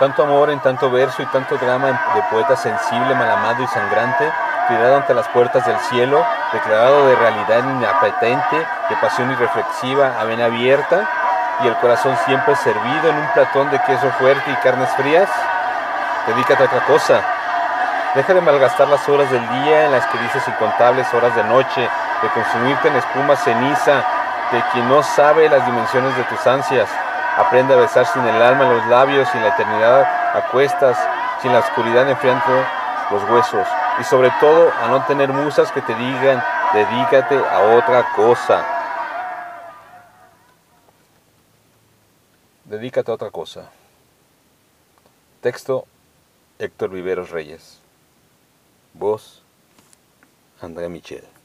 Tanto amor en tanto verso y tanto drama de poeta sensible, malamado y sangrante, tirado ante las puertas del cielo, declarado de realidad inapetente, de pasión irreflexiva, a vena abierta, y el corazón siempre servido en un platón de queso fuerte y carnes frías? Dedícate a otra cosa. Deja de malgastar las horas del día en las que dices incontables horas de noche, de consumirte en espuma ceniza, de quien no sabe las dimensiones de tus ansias. Aprende a besar sin el alma los labios, sin la eternidad a cuestas, sin la oscuridad enfriando los huesos. Y sobre todo a no tener musas que te digan, dedícate a otra cosa. Dedícate a otra cosa. Texto Héctor Viveros Reyes. Voz Andrea Michel.